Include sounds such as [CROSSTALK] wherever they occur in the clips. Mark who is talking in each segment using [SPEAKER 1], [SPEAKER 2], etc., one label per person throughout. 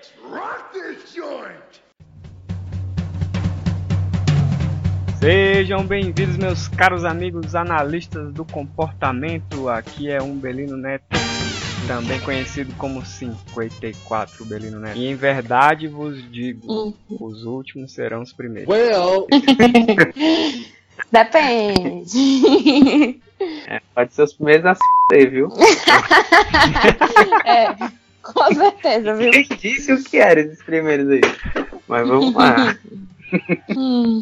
[SPEAKER 1] Let's rock this joint!
[SPEAKER 2] Sejam bem-vindos, meus caros amigos analistas do comportamento. Aqui é um Belino Neto, também conhecido como 54 Belino Neto. E em verdade vos digo, os últimos serão os primeiros.
[SPEAKER 3] Well, [LAUGHS]
[SPEAKER 4] Depende.
[SPEAKER 5] É, pode ser os primeiros a se viu? [LAUGHS]
[SPEAKER 4] é, com certeza, viu?
[SPEAKER 5] Quem disse o que eram esses primeiros aí? Mas vamos lá.
[SPEAKER 4] Hum.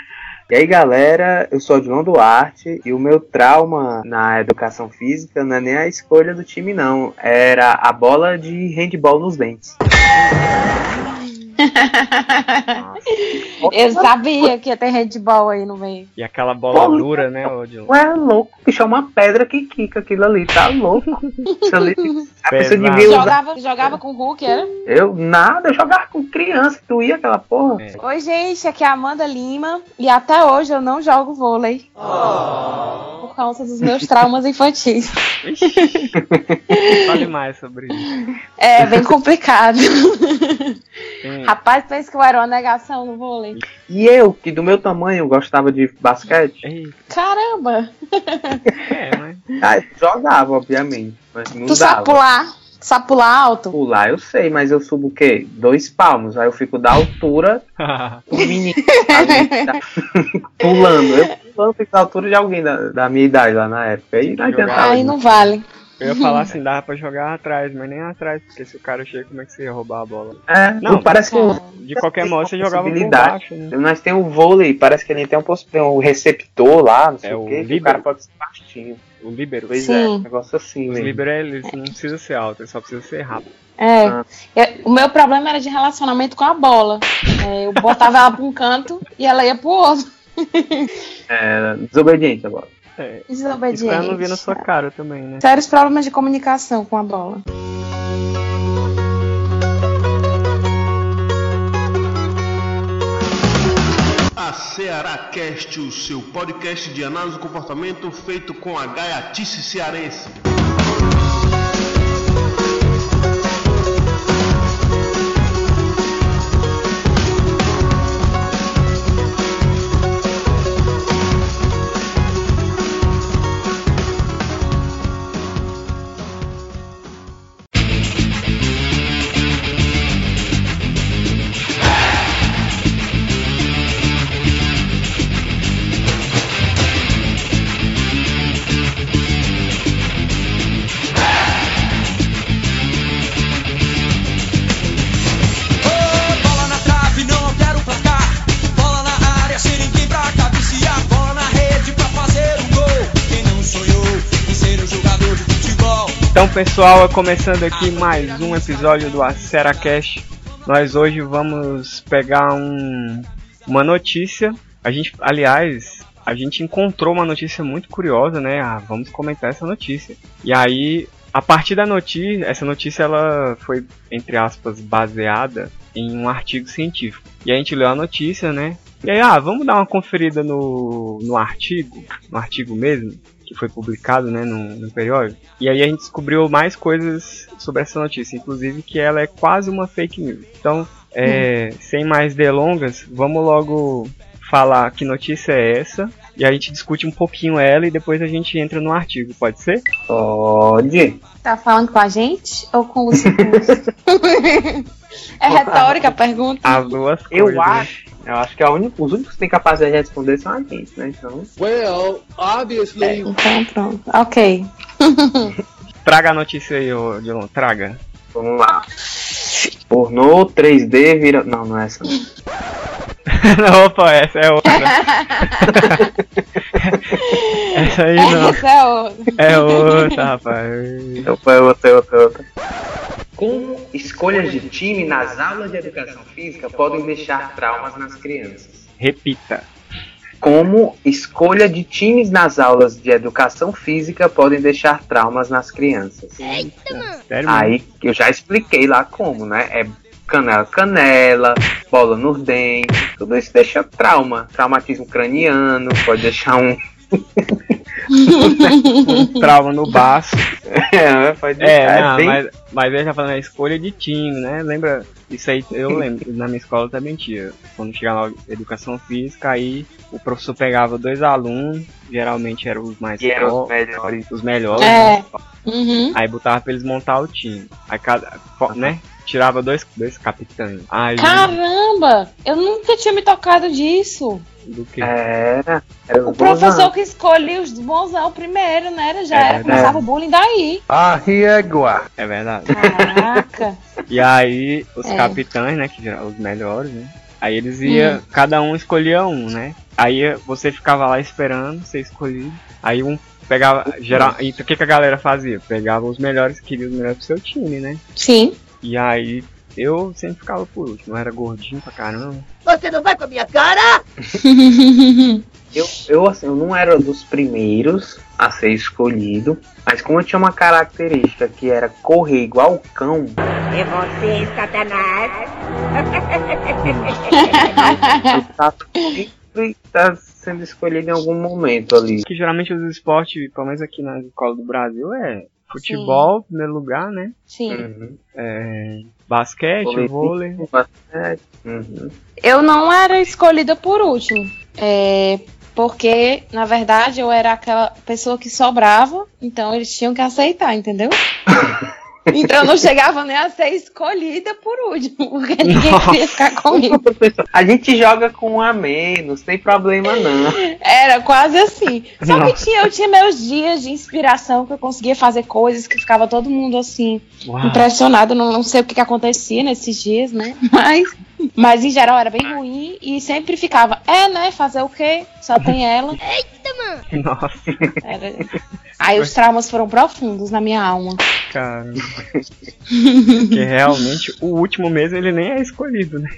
[SPEAKER 5] E aí, galera, eu sou o João Duarte e o meu trauma na educação física não é nem a escolha do time, não. Era a bola de handball nos dentes.
[SPEAKER 4] Eu sabia que ia ter handball aí no meio.
[SPEAKER 2] E aquela bola
[SPEAKER 5] Pô,
[SPEAKER 2] dura, né, Odilon?
[SPEAKER 5] Ué, louco, bicho, é uma pedra que quica aquilo ali, tá louco? Isso ali, a pessoa devia usar.
[SPEAKER 4] Jogava, jogava com o Hulk, era?
[SPEAKER 5] Eu, nada, eu jogava com criança, tu ia aquela porra.
[SPEAKER 2] É.
[SPEAKER 4] Oi, gente, aqui é a Amanda Lima e até hoje eu não jogo vôlei. Por causa dos meus traumas infantis.
[SPEAKER 2] Fale mais sobre isso.
[SPEAKER 4] É bem complicado.
[SPEAKER 2] Tem-
[SPEAKER 4] Rapaz, pensa que eu era uma negação no vôlei.
[SPEAKER 5] E eu, que do meu tamanho gostava de basquete,
[SPEAKER 4] Caramba!
[SPEAKER 2] é, mas
[SPEAKER 5] ah, jogava, obviamente, mas não
[SPEAKER 4] Tu sabe
[SPEAKER 5] dava.
[SPEAKER 4] pular? Tu sabe pular alto?
[SPEAKER 5] Pular eu sei, mas eu subo o quê? Dois palmos. Aí eu fico da altura [LAUGHS] do menino. ali, tá? [LAUGHS] pulando. Eu pulando fico da altura de alguém da, da minha idade lá na época. Aí não.
[SPEAKER 4] Aí não vale.
[SPEAKER 2] Eu ia falar [LAUGHS] assim, dava pra jogar atrás, mas nem atrás, porque se o cara chega, como é que você ia roubar a bola?
[SPEAKER 5] É,
[SPEAKER 2] Não,
[SPEAKER 5] não, parece que
[SPEAKER 4] Cara.
[SPEAKER 2] De qualquer modo, você jogava por baixo, né?
[SPEAKER 5] nós tem o vôlei, parece que ele tem um, tem um receptor lá, não sei
[SPEAKER 2] É
[SPEAKER 5] o
[SPEAKER 2] o
[SPEAKER 5] quê, que o cara pode ser baixinho.
[SPEAKER 2] O líbero.
[SPEAKER 5] Pois é,
[SPEAKER 4] Sim.
[SPEAKER 5] um negócio assim
[SPEAKER 2] Os
[SPEAKER 5] mesmo.
[SPEAKER 2] líbero, eles não precisa ser alto, ele só precisa ser rápido.
[SPEAKER 4] É.
[SPEAKER 5] Ah.
[SPEAKER 4] Eu- o meu problema era de relacionamento com a bola. É, eu botava ela pra um canto e ela ia pro outro. [LAUGHS]
[SPEAKER 5] É, desobediente agora.
[SPEAKER 2] É,
[SPEAKER 4] Desobediente.
[SPEAKER 2] isso pra não vir na sua cara também, né?
[SPEAKER 4] Sérios problemas de comunicação com a bola.
[SPEAKER 3] a Ceará Cast, o seu podcast de análise do comportamento feito com a gaiatice cearense.
[SPEAKER 2] Pessoal, começando aqui mais um episódio do Acera Cash. Nós hoje vamos pegar um, uma notícia. A gente, aliás, a gente encontrou uma notícia muito curiosa, né? Ah, vamos comentar essa notícia. E aí, a partir da notícia, essa notícia ela foi entre aspas baseada em um artigo científico. E a gente leu a notícia, né? E aí, ah, vamos dar uma conferida no, no artigo, no artigo mesmo, que foi publicado, né, no, no periódico. E aí a gente descobriu mais coisas sobre essa notícia, inclusive que ela é quase uma fake news. Então, é, sem mais delongas, vamos logo falar que notícia é essa. E a gente discute um pouquinho ela e depois a gente entra no artigo, pode ser?
[SPEAKER 5] Pode.
[SPEAKER 4] Tá falando com a gente ou com os [LAUGHS] É retórica a pergunta.
[SPEAKER 2] As duas
[SPEAKER 5] Eu
[SPEAKER 2] coisas. né?
[SPEAKER 5] acho. Eu acho que a única- os únicos que têm capacidade de responder são a gente, né? Então.
[SPEAKER 3] Well, obviously,
[SPEAKER 4] Então pronto. Ok. [LAUGHS]
[SPEAKER 2] Traga a notícia aí, ô Dilon, traga.
[SPEAKER 5] Vamos lá. Pornô 3D vira. Não, não é essa. Não. [LAUGHS]
[SPEAKER 2] opa, essa é outra. [LAUGHS] essa aí não.
[SPEAKER 4] Essa é outra.
[SPEAKER 2] É outra, rapaz.
[SPEAKER 5] Então foi outra, outra, outra. Como escolhas de time nas aulas de educação física podem deixar traumas nas crianças?
[SPEAKER 2] Repita.
[SPEAKER 5] Como escolha de times nas aulas de educação física podem deixar traumas nas crianças?
[SPEAKER 2] Sério mesmo?
[SPEAKER 5] Aí eu já expliquei lá como, né? É canela, canela, bola nos dentes, tudo isso deixa trauma, traumatismo craniano, pode deixar um [LAUGHS] [LAUGHS]
[SPEAKER 2] Um trauma no baço. [LAUGHS]
[SPEAKER 5] É, pode
[SPEAKER 2] É,
[SPEAKER 5] é
[SPEAKER 2] não,
[SPEAKER 5] bem-
[SPEAKER 2] mas, mas ele tá falando a escolha de time, né? Lembra? Isso aí eu lembro. Na minha escola também tinha. Quando chegava na educação física, aí o professor pegava dois alunos, geralmente eram os mais
[SPEAKER 5] que eram os
[SPEAKER 2] fortes,
[SPEAKER 5] melhores.
[SPEAKER 2] os melhores,
[SPEAKER 4] É.
[SPEAKER 2] né?
[SPEAKER 4] Uhum.
[SPEAKER 2] Aí botava pra eles montar o time. Aí cada. né? Tirava dois, dois capitães. Aí.
[SPEAKER 4] Caramba! Eu nunca tinha me tocado disso.
[SPEAKER 2] Do que?
[SPEAKER 5] Era. era
[SPEAKER 4] O
[SPEAKER 5] os
[SPEAKER 4] professor
[SPEAKER 5] bonzão.
[SPEAKER 4] que escolhia os bonzão primeiro, né? Era, já
[SPEAKER 2] É
[SPEAKER 4] era, começava o bullying daí.
[SPEAKER 1] A régua.
[SPEAKER 2] É verdade.
[SPEAKER 4] Caraca. [LAUGHS]
[SPEAKER 2] E aí, os
[SPEAKER 4] É.
[SPEAKER 2] capitães, né, que eram os melhores, né? Aí eles iam, cada um escolhia um, né? Aí você ficava lá esperando ser escolhido. Aí um pegava, geral, e o que, que a galera fazia? Pegava os melhores, queria os melhores pro seu time, né?
[SPEAKER 4] Sim.
[SPEAKER 2] E aí eu sempre ficava por último, eu era gordinho pra caramba.
[SPEAKER 6] Você não vai com a minha cara? [LAUGHS]
[SPEAKER 5] Eu, eu, assim, eu não era dos primeiros a ser escolhido, mas como eu tinha uma característica que era correr igual cão,
[SPEAKER 6] É você, Satanás.
[SPEAKER 5] eu tava sempre tá sendo escolhido em algum momento ali.
[SPEAKER 2] Que geralmente os esportes, pelo menos aqui na escola do Brasil, é futebol, em primeiro lugar, né?
[SPEAKER 4] Sim.
[SPEAKER 5] Uhum.
[SPEAKER 2] É, basquete,
[SPEAKER 5] Vôlei.
[SPEAKER 2] vôlei.
[SPEAKER 5] Basquete, uhum.
[SPEAKER 4] Eu não era escolhida por último. É, porque, na verdade, eu era aquela pessoa que sobrava, então eles tinham que aceitar, entendeu? [LAUGHS] Então eu não chegava nem a ser escolhida por último, porque ninguém
[SPEAKER 2] Nossa.
[SPEAKER 4] queria ficar comigo.
[SPEAKER 5] A gente joga com um a menos, tem problema não.
[SPEAKER 4] Era quase assim. Só
[SPEAKER 2] Nossa.
[SPEAKER 4] que tinha, eu tinha meus dias de inspiração que eu conseguia fazer coisas que ficava todo mundo assim,
[SPEAKER 2] Uau.
[SPEAKER 4] impressionado. Não, não sei o que, que acontecia nesses dias, né? [LAUGHS] Mas, mas em geral era bem ruim e sempre ficava, é, né? Fazer o quê? Só tem ela.
[SPEAKER 2] Nossa,
[SPEAKER 4] Era- Aí os traumas foram profundos na minha alma.
[SPEAKER 2] Cara. [LAUGHS] Porque realmente o último mês ele nem é escolhido, né?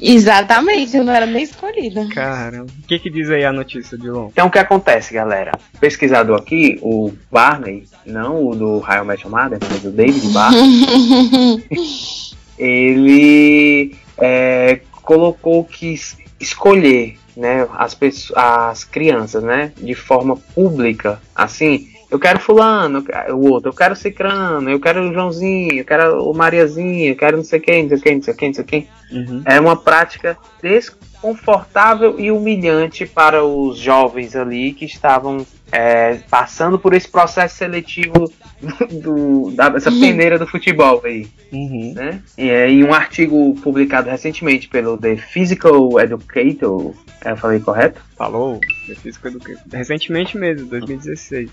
[SPEAKER 4] Exatamente, eu não era nem escolhida.
[SPEAKER 2] Caramba. O que que diz aí a notícia de Lon?
[SPEAKER 5] Então o que acontece, galera? O pesquisador aqui, o Barney, não o do Met Your Mother, mas o David Barney, [LAUGHS] ele é, colocou que es- escolher né, as, pesso- as crianças né, de forma pública, assim, eu quero fulano, o outro, eu quero cicrano, eu quero o Joãozinho, eu quero o Mariazinho, eu quero não sei quem, não sei quem, não sei quem, não sei quem.
[SPEAKER 2] Uhum.
[SPEAKER 5] É uma prática desconfortável e humilhante para os jovens ali que estavam é, passando por esse processo seletivo [LAUGHS] do, da, dessa peneira do futebol aí,
[SPEAKER 2] Uhum.
[SPEAKER 5] né? E é, em um artigo publicado recentemente pelo The Physical Educator, é, eu falei correto?
[SPEAKER 2] Falou? Eu fiz com educa- Recentemente mesmo, 2016.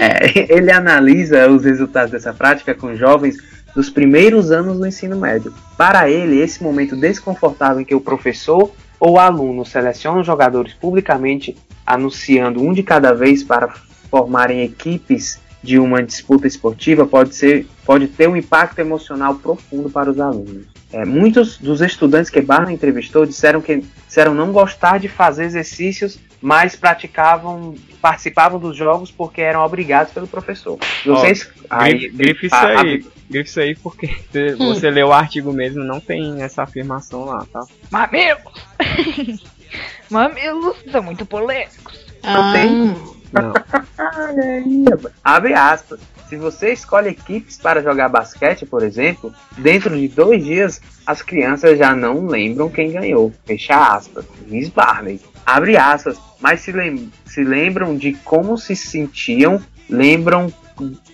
[SPEAKER 5] É, [LAUGHS] ele analisa os resultados dessa prática com jovens dos primeiros anos do ensino médio. Para ele, esse momento desconfortável em que o professor ou aluno seleciona os jogadores publicamente, anunciando um de cada vez para formarem equipes de uma disputa esportiva, pode, ser, pode ter um impacto emocional profundo para os alunos. É, muitos dos estudantes que Barna entrevistou disseram que disseram não gostar de fazer exercícios, mas praticavam, participavam dos jogos porque eram obrigados pelo professor. Vocês,
[SPEAKER 2] Grife, grife isso
[SPEAKER 5] a- a-
[SPEAKER 2] aí. Grife isso aí porque se [LAUGHS] você lê o artigo mesmo, não tem essa afirmação lá, tá?
[SPEAKER 7] Mamilos! [LAUGHS] Mamilos são muito polêmicos.
[SPEAKER 4] Ah,
[SPEAKER 2] Não. [LAUGHS]
[SPEAKER 5] Abre aspas. Se você escolhe equipes para jogar basquete, por exemplo, dentro de dois dias as crianças já não lembram quem ganhou. Fecha aspas. Diz Barney. Abre aspas. Mas se, lem se lembram de como se sentiam, lembram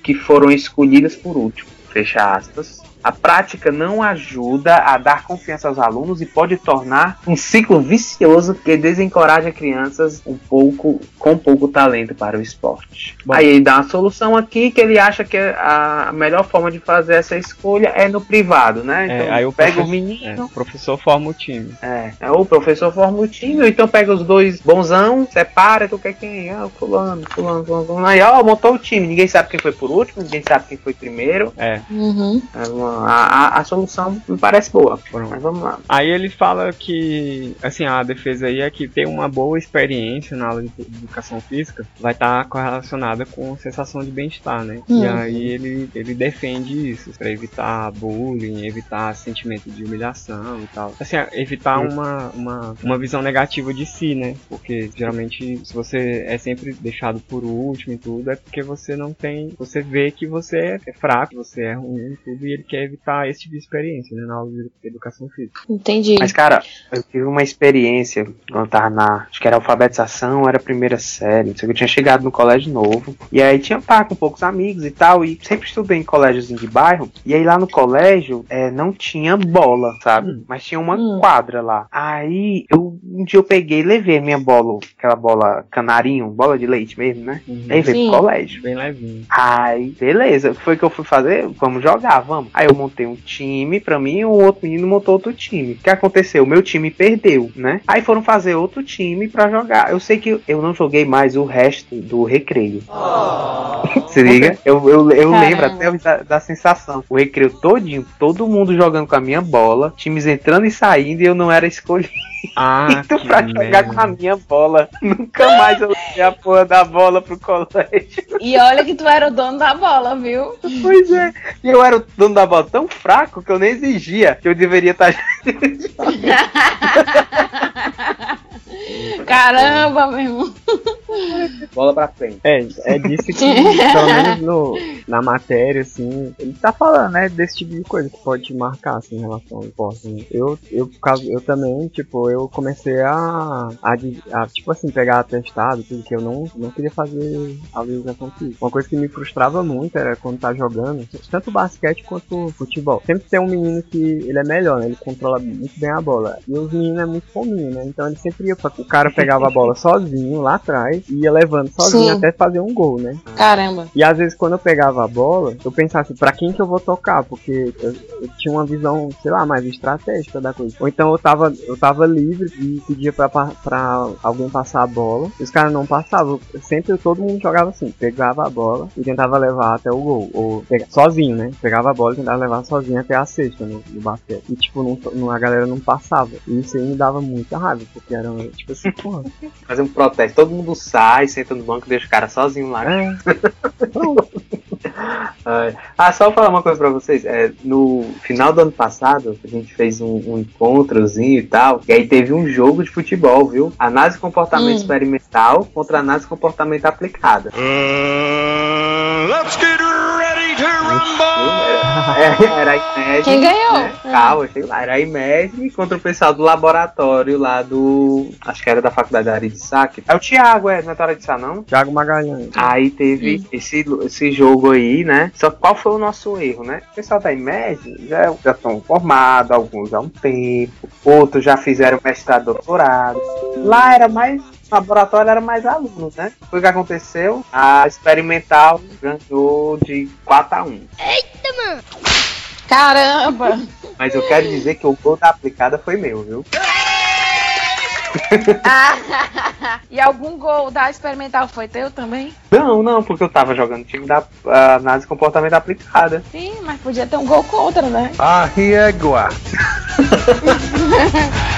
[SPEAKER 5] que foram escolhidas por último. Fecha aspas. A prática não ajuda a dar confiança aos alunos e pode tornar um ciclo vicioso que desencoraja crianças um pouco com pouco talento para o esporte.
[SPEAKER 2] Bom.
[SPEAKER 5] Aí ele dá uma solução aqui que ele acha que a melhor forma de fazer essa escolha é no privado, né?
[SPEAKER 2] É,
[SPEAKER 5] Então
[SPEAKER 2] aí o
[SPEAKER 5] pega o
[SPEAKER 2] professor-
[SPEAKER 5] menino,
[SPEAKER 2] É, o professor forma o time.
[SPEAKER 5] é, é, o professor forma o time, ou então pega os dois bonzão, separa, tu quer quem? Ah, o fulano, fulano, fulano, fulano. Aí, ó, montou o time. Ninguém sabe quem foi por último, ninguém sabe quem foi primeiro.
[SPEAKER 2] É.
[SPEAKER 4] uhum.
[SPEAKER 5] É a, a, a solução me parece boa. Mas vamos lá.
[SPEAKER 2] Aí ele fala que, assim, a defesa aí é que ter uma boa experiência na aula de educação física vai estar correlacionada com sensação de bem-estar, né?
[SPEAKER 4] Hum.
[SPEAKER 2] E aí ele, ele defende isso, pra evitar bullying, evitar sentimento de humilhação e tal. Assim, evitar
[SPEAKER 5] Hum.
[SPEAKER 2] uma, uma, uma visão negativa de si, né? Porque geralmente se você é sempre deixado por último e tudo, é porque você não tem. Você vê que você é fraco, você é ruim e tudo, e ele quer evitar esse tipo de experiência, né? Na aula de educação física.
[SPEAKER 4] Entendi.
[SPEAKER 5] Mas, cara, eu tive uma experiência quando eu tava na. Acho que era alfabetização, era primeira série. Não sei o que, eu tinha chegado no colégio novo. E aí tinha pá com poucos amigos e tal. E sempre estudei em colégiozinho de bairro. E aí lá no colégio é, não tinha bola, sabe? Mas tinha uma
[SPEAKER 4] Hum.
[SPEAKER 5] quadra lá. Aí eu, um dia eu peguei e levei a minha bola, aquela bola canarinho, bola de leite mesmo, né?
[SPEAKER 2] Uhum.
[SPEAKER 5] Levei
[SPEAKER 4] Sim.
[SPEAKER 5] pro colégio.
[SPEAKER 2] Bem levinho.
[SPEAKER 5] Aí, beleza. Foi o que eu fui fazer? Vamos jogar, vamos. Aí eu montei um time pra mim e o outro menino montou outro time. O que aconteceu? O meu time perdeu, né? Aí foram fazer outro time pra jogar. Eu sei que eu não joguei mais o resto do recreio. [LAUGHS] Se liga? Eu, eu, eu
[SPEAKER 4] Caramba.
[SPEAKER 5] lembro até da, da sensação. O recreio todinho, todo mundo jogando com a minha bola, times entrando e saindo e eu não era escolhido
[SPEAKER 2] Ah, [LAUGHS] que
[SPEAKER 5] pra jogar
[SPEAKER 2] merda.
[SPEAKER 5] com a minha bola. Nunca mais eu levei a porra da bola pro colégio.
[SPEAKER 4] E olha que tu era o dono da bola, viu?
[SPEAKER 5] Pois é. E eu era o dono da bola tão fraco que eu nem exigia que eu deveria tá [LAUGHS] estar. [LAUGHS]
[SPEAKER 4] Caramba, meu irmão.
[SPEAKER 5] Bola pra frente.
[SPEAKER 2] É, é disso que, [LAUGHS] pelo menos no, na matéria, assim, ele tá falando, né, desse tipo de coisa que pode te marcar, assim, em relação ao esporte, né? Eu, eu, eu também, tipo, eu comecei a, a, a, tipo assim, pegar atestado, tudo que eu não, não queria fazer a organização física. Uma coisa que me frustrava muito era quando tá jogando, tanto basquete quanto futebol. Sempre tem um menino que ele é melhor, né, ele controla muito bem a bola. E os meninos é muito fominho, né, então ele sempre ia, pra, o cara pegava a bola sozinho lá atrás e ia levando sozinho
[SPEAKER 4] Sim.
[SPEAKER 2] até fazer um gol, né?
[SPEAKER 4] Caramba.
[SPEAKER 2] E às vezes quando eu pegava a bola, eu pensava assim, pra quem que eu vou tocar? Porque eu, eu tinha uma visão, sei lá, mais estratégica da coisa. Ou então eu tava, eu tava livre e pedia pra, pra alguém passar a bola. E os caras não passavam. Sempre todo mundo jogava assim, pegava a bola e tentava levar até o gol. Ou sozinho, né? Pegava a bola e tentava levar sozinho até a cesta no, no basquete. E tipo, não, não- a galera não passava. E isso aí me dava muita raiva, porque era tipo assim, porra.
[SPEAKER 5] Fazer um protesto. Todo mundo sai, senta no banco, deixa o cara sozinho lá.
[SPEAKER 2] É. [LAUGHS]
[SPEAKER 5] Ah, só falar uma coisa pra vocês. É, no final do ano passado, a gente fez um, um encontrozinho e tal. E aí teve um jogo de futebol, viu? Análise de comportamento
[SPEAKER 4] Hum.
[SPEAKER 5] experimental contra análise de comportamento aplicada.
[SPEAKER 3] let's get ready to rumble!
[SPEAKER 5] É, [LAUGHS] era a IMED.
[SPEAKER 4] Quem ganhou?
[SPEAKER 5] né? Calma, sei lá. Era a IMED contra o pessoal do laboratório lá do. Acho que era da faculdade da área de saque. É o Thiago, é, não é da área de Sá, não?
[SPEAKER 2] Thiago Magalhães.
[SPEAKER 5] Aí teve esse, esse jogo aí, né? Só que qual foi o nosso erro, né? O pessoal da IMED já já estão formados, alguns há um tempo, outros já fizeram mestrado, doutorado. Lá era mais. O laboratório era mais alunos, né? Foi o que aconteceu. A experimental ganhou de 4 a 1
[SPEAKER 4] Caramba.
[SPEAKER 5] Mas eu quero dizer que o gol da aplicada foi meu, viu?
[SPEAKER 4] Ah, [LAUGHS] e algum gol da experimental foi teu também?
[SPEAKER 5] Não, não, porque eu tava jogando time da análise de comportamento aplicada.
[SPEAKER 4] Sim, mas podia ter um gol contra, né?
[SPEAKER 1] Arriégua.
[SPEAKER 8] Darling, [LAUGHS]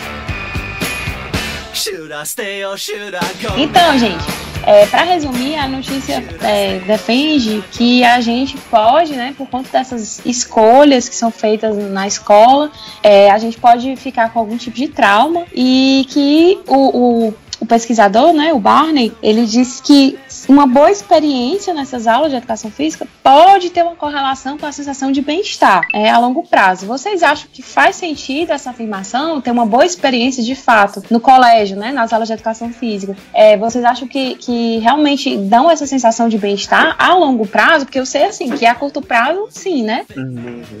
[SPEAKER 4] Então, gente, é, para resumir, a notícia é, defende que a gente pode, né, por conta dessas escolhas que são feitas na escola, é, a gente pode ficar com algum tipo de trauma e que o, o, o pesquisador, né, o Barney, ele disse que uma boa experiência nessas aulas de educação física pode ter uma correlação com a sensação de bem-estar é, a longo prazo. Vocês acham que faz sentido essa afirmação, ter uma boa experiência de fato no colégio, né, nas aulas de educação física? É, vocês acham que, que realmente dão essa sensação de bem-estar a longo prazo? Porque eu sei assim que a curto prazo, sim, né?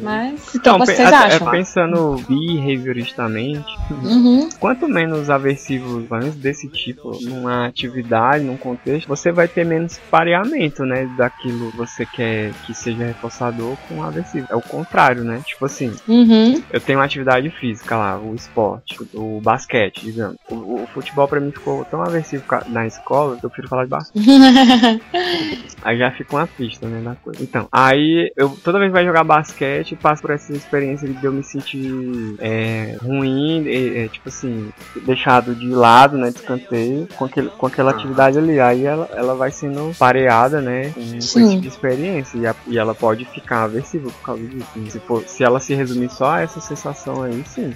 [SPEAKER 4] Mas
[SPEAKER 2] Então,
[SPEAKER 4] o que
[SPEAKER 2] pe-
[SPEAKER 4] vocês acham?
[SPEAKER 2] é pensando behavioristamente,
[SPEAKER 4] Uhum.
[SPEAKER 2] quanto menos aversivos, desse tipo, numa atividade, num contexto, você vai ter menos pareamento, né, daquilo que você quer que seja reforçador com aversivo. É o contrário, né? Tipo assim,
[SPEAKER 4] Uhum.
[SPEAKER 2] eu tenho uma atividade física lá, o esporte, o basquete, digamos. O, o futebol pra mim ficou tão aversivo na escola que eu prefiro falar de basquete. [LAUGHS] Aí já fica uma pista, né, da coisa. Então, aí eu toda vez que vai jogar basquete, passo por essa experiência de eu me sentir é, ruim, é, é, tipo assim, deixado de lado, né, de escanteio, com, aquele, com aquela atividade ali. Aí ela, ela vai sendo pareada, né, com, com esse
[SPEAKER 4] Sim.
[SPEAKER 2] tipo de experiência. E, a- e ela pode ficar aversiva por causa disso. Se, for, se ela se resumir só a essa sensação aí, sim,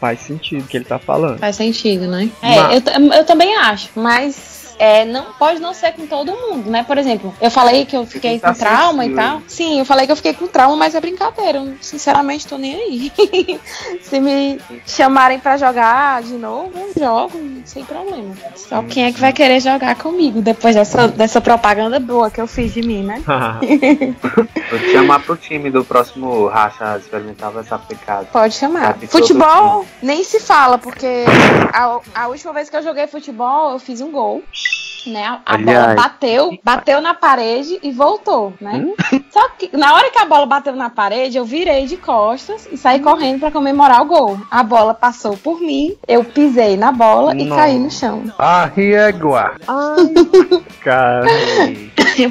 [SPEAKER 2] faz sentido o que ele tá falando.
[SPEAKER 4] Faz sentido, né?
[SPEAKER 2] Mas-
[SPEAKER 4] É, eu, ta- eu também acho, mas é, não pode não ser com todo mundo, né? Por exemplo, eu falei que eu fiquei
[SPEAKER 5] tá
[SPEAKER 4] com trauma e
[SPEAKER 5] sensível.
[SPEAKER 4] tal. Sim, eu falei que eu fiquei com trauma, mas é brincadeira. Eu, sinceramente, tô nem aí. [LAUGHS] Se me chamarem pra jogar de novo, eu jogo, sem problema. Só quem é que vai querer jogar comigo depois dessa, dessa propaganda boa que eu fiz de mim, né? [LAUGHS]
[SPEAKER 5] Vou te chamar pro time do próximo Racha Experimental vai ser aplicado.
[SPEAKER 4] Pode chamar. Futebol nem se fala, porque a, a última vez que eu joguei futebol, eu fiz um gol. Né? A, bola bateu, bateu na parede e voltou, né? Só que na hora que a bola bateu na parede, eu virei de costas e saí correndo pra comemorar o gol. A bola passou por mim, eu pisei na bola e
[SPEAKER 2] Nossa.
[SPEAKER 4] caí no chão.
[SPEAKER 1] A régua. [LAUGHS]
[SPEAKER 2] Cara.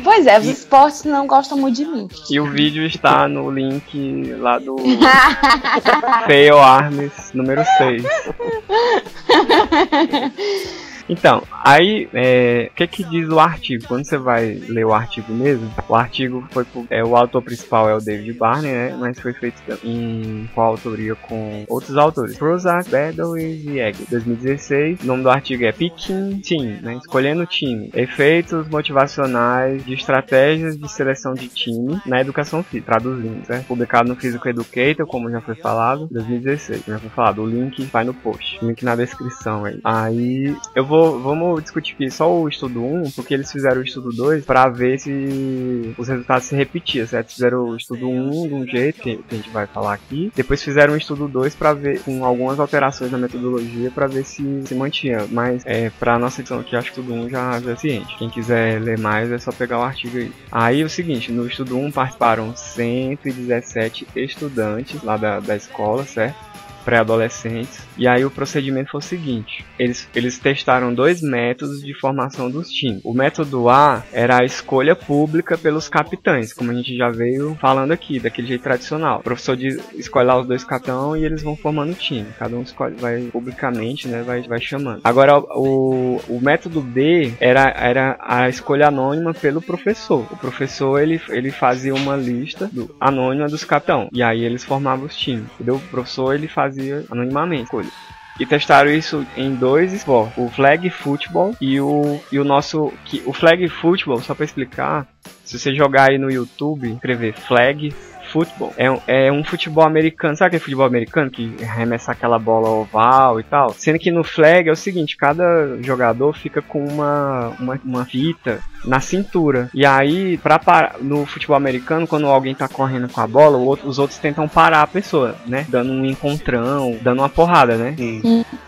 [SPEAKER 4] pois é, os esportes não gostam muito de mim.
[SPEAKER 2] E o vídeo está no link lá do [LAUGHS] Fail Arms número 6. [LAUGHS] Então, aí, é, o que que diz o artigo? Quando você vai ler o artigo mesmo, o artigo foi, é, o autor principal é o David Barney, né, mas foi feito em coautoria com outros autores, Prozac, Bedouin e Egg. 2016, o nome do artigo é Picking Team, né, escolhendo time, efeitos motivacionais de estratégias de seleção de time na educação física, traduzindo, certo? Publicado no Physical Educator, como já foi falado, 2016, já foi falado, o link vai no post, link na descrição aí. Aí, eu vou, vamos discutir aqui só o estudo 1, porque eles fizeram o estudo 2 pra ver se os resultados se repetiam, certo? Fizeram o estudo 1 de um jeito, que, que a gente vai falar aqui, depois fizeram o estudo 2 pra ver, com algumas alterações na metodologia, pra ver se se mantinha, mas é, pra nossa edição aqui, acho que o estudo 1 já, já é ciente. Quem quiser ler mais, é só pegar o artigo aí. Aí, o seguinte, no estudo 1 participaram 117 estudantes lá da, da escola, certo? Pré-adolescentes. E aí o procedimento foi o seguinte: eles, eles testaram dois métodos de formação dos times. O método A era a escolha pública pelos capitães, como a gente já veio falando aqui, daquele jeito tradicional. O professor diz, escolhe lá os dois capitães e eles vão formando o time. Cada um escolhe, vai publicamente, né? Vai, vai chamando. Agora o, o método B era, era a escolha anônima pelo professor. O professor ele, ele fazia uma lista do, anônima dos capitães. E aí eles formavam os times. Entendeu? O professor ele fazia anonimamente escolha. E testaram isso em dois esportes, o flag football e o, e o nosso. Que, o flag football, só para explicar, se você jogar aí no YouTube, escrever flag football, é, um- é um futebol americano, sabe aquele futebol americano que arremessa aquela bola oval e tal? Sendo que no flag é o seguinte, cada jogador fica com uma, uma, uma fita na cintura. E aí, pra parar, no futebol americano, quando alguém tá correndo com a bola, o outro- os outros tentam parar a pessoa, né? Dando um encontrão, dando uma porrada, né?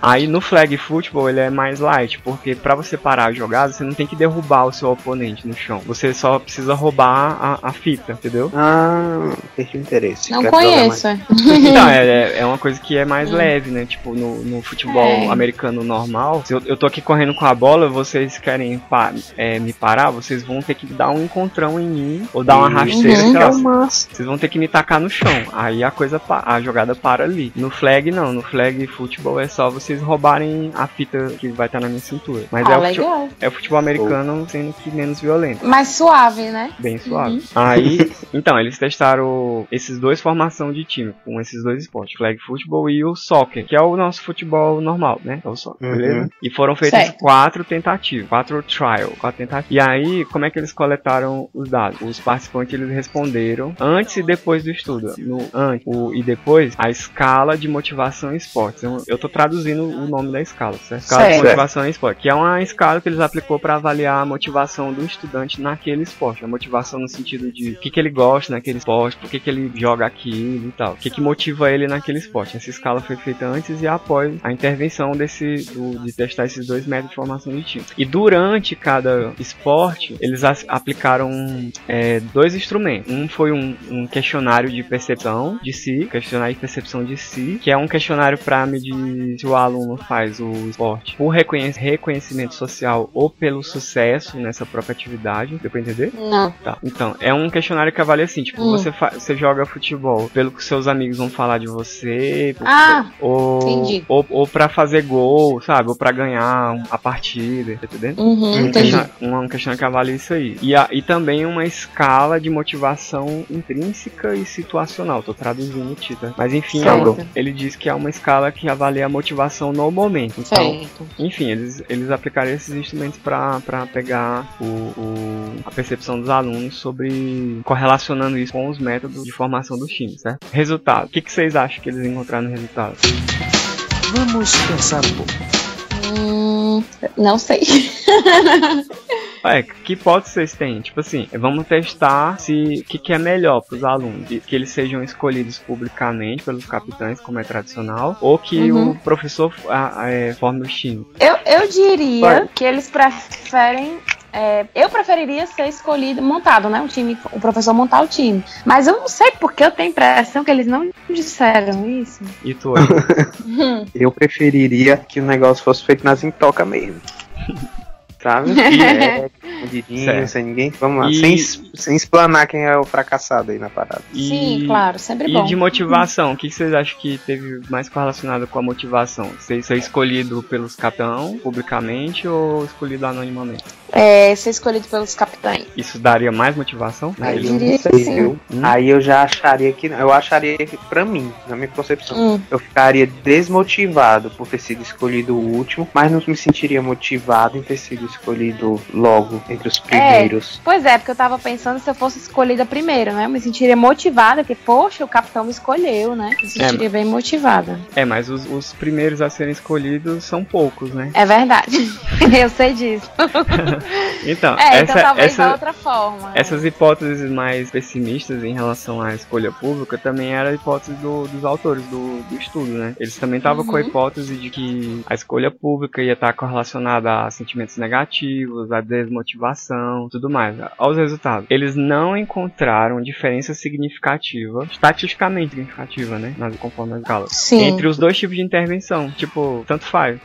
[SPEAKER 2] Aí no flag football ele é mais light, porque pra você parar a jogada, você não tem que derrubar o seu oponente no chão. Você só precisa roubar a, a fita, entendeu?
[SPEAKER 5] Ah, perdi o interesse.
[SPEAKER 4] Não conheço. é. [LAUGHS]
[SPEAKER 2] Então, é, [LAUGHS] é uma coisa que é mais leve, né? Tipo, no, no futebol
[SPEAKER 4] É.
[SPEAKER 2] americano normal, se eu, eu tô aqui correndo com a bola, vocês querem pa- é, me parar, vocês vão ter que dar um encontrão em mim, ou dar uma rasteira,
[SPEAKER 4] Uhum.
[SPEAKER 2] lá. Vocês vão ter que me tacar no chão. Aí a coisa, a jogada para ali. No flag, não. No flag futebol é só vocês roubarem a fita que vai estar na minha cintura. Mas
[SPEAKER 4] Ah,
[SPEAKER 2] é, o futebol, é o futebol americano sendo que menos violento.
[SPEAKER 4] Mais suave, né?
[SPEAKER 2] Bem suave. Aí, então, eles testaram esses dois formação de time, com esses dois esportes, flag football e o soccer, que é o nosso futebol normal, né? É o soccer,
[SPEAKER 5] Uhum.
[SPEAKER 2] beleza? E foram feitas
[SPEAKER 4] Certo.
[SPEAKER 2] quatro tentativas, quatro trial, quatro tentativas. E aí, como é que eles coletaram os dados? Os participantes eles responderam antes e depois do estudo. No antes o, e depois, a escala de motivação em esportes. Eu, eu tô traduzindo o nome da escala, certo? Escala de
[SPEAKER 4] Certo.
[SPEAKER 2] motivação em esporte, que é uma escala que eles aplicou para avaliar a motivação do estudante naquele esporte. A motivação no sentido de o que, que ele gosta naquele esporte, por que, que ele joga aquilo e tal. O que, que motiva ele naquele esporte. Essa escala foi feita antes e após a intervenção desse do- de testar esses dois métodos de formação de time. E durante cada esporte, eles aplicaram é, dois instrumentos. Um foi um, um questionário de percepção de si, questionário de percepção de si, que é um questionário para medir se o aluno faz o esporte por reconhe- reconhecimento social ou pelo sucesso nessa própria atividade. Deu pra entender?
[SPEAKER 4] Não.
[SPEAKER 2] Tá. Então, é um questionário que avalia assim, tipo,
[SPEAKER 4] Hum.
[SPEAKER 2] você, fa- você joga futebol pelo que seus amigos vão falar de você,
[SPEAKER 4] Ah,
[SPEAKER 2] ou,
[SPEAKER 4] entendi.
[SPEAKER 2] ou, ou pra fazer gol, sabe? Ou pra ganhar um- a partida, tá entendendo?
[SPEAKER 4] uhum,
[SPEAKER 2] Um
[SPEAKER 4] entendi.
[SPEAKER 2] questiona- Um, um questionário que avalia isso aí. E, a- e também uma escala de motivação intrínseca e situacional. Tô traduzindo o título. Mas enfim,
[SPEAKER 4] Certo.
[SPEAKER 2] ele, ele diz que é uma escala que avalia a motivação no momento. Então,
[SPEAKER 4] Certo.
[SPEAKER 2] enfim, eles, eles aplicaram esses instrumentos para pegar o, o- a percepção dos alunos sobre correlacionando isso com os métodos de formação dos times, certo? Resultado. O que, que vocês acham que eles encontraram no resultado?
[SPEAKER 9] Vamos pensar um pouco.
[SPEAKER 4] Hum, não sei. [LAUGHS]
[SPEAKER 2] É, que hipótese vocês têm? Tipo assim, vamos testar se o que, que é melhor para os alunos, que eles sejam escolhidos publicamente pelos capitães, como é tradicional, ou que
[SPEAKER 4] Uhum.
[SPEAKER 2] o professor ah, é, forme os times.
[SPEAKER 4] Eu, eu diria
[SPEAKER 5] Vai.
[SPEAKER 4] que eles preferem. É, eu preferiria ser escolhido, montado, né? O time, o professor montar o time. Mas eu não sei porque eu tenho a impressão que eles não disseram isso.
[SPEAKER 2] E tu? [LAUGHS]
[SPEAKER 5] Eu preferiria que o negócio fosse feito nas intoca mesmo. [LAUGHS] Sabe? É, escondidinho, sem ninguém. Vamos lá,
[SPEAKER 2] E-
[SPEAKER 5] sem, sem explanar quem é o fracassado aí na parada.
[SPEAKER 2] E-
[SPEAKER 4] Sim, claro, sempre
[SPEAKER 2] E
[SPEAKER 4] bom.
[SPEAKER 2] de motivação, o que vocês acham que teve mais correlacionado com a motivação? Ser, ser escolhido pelos capitão publicamente ou escolhido anonimamente?
[SPEAKER 4] É, ser escolhido pelos capitães.
[SPEAKER 2] Isso daria mais motivação?
[SPEAKER 5] Aí eu não
[SPEAKER 4] diria
[SPEAKER 5] sei,
[SPEAKER 4] sim.
[SPEAKER 2] Hum?
[SPEAKER 5] Aí eu já acharia que. Eu acharia que, pra mim, na minha concepção,
[SPEAKER 4] Hum,
[SPEAKER 5] eu ficaria desmotivado por ter sido escolhido o último, mas não me sentiria motivado em ter sido escolhido logo entre os primeiros.
[SPEAKER 4] Pois é, porque eu tava pensando se eu fosse escolhida primeiro, né? Eu me sentiria motivada, porque, poxa, o capitão me escolheu, né? Me sentiria bem motivada.
[SPEAKER 2] É, mas os, os primeiros a serem escolhidos são poucos, né?
[SPEAKER 4] É verdade. [LAUGHS] eu sei disso. [LAUGHS]
[SPEAKER 2] Então,
[SPEAKER 4] É,
[SPEAKER 2] essa,
[SPEAKER 4] então talvez
[SPEAKER 2] essa-
[SPEAKER 4] da outra forma.
[SPEAKER 2] essas hipóteses mais pessimistas em relação à escolha pública também era a hipótese do- dos autores do, do estudo, né? Eles também estavam com a
[SPEAKER 4] Uhum.
[SPEAKER 2] hipótese de que a escolha pública ia estar correlacionada a sentimentos negativos, a desmotivação, tudo mais. Aos resultados, eles não encontraram diferença significativa, estatisticamente significativa, né? Conforme as escalas.
[SPEAKER 4] Sim.
[SPEAKER 2] Entre os dois tipos de intervenção. Tipo, tanto faz.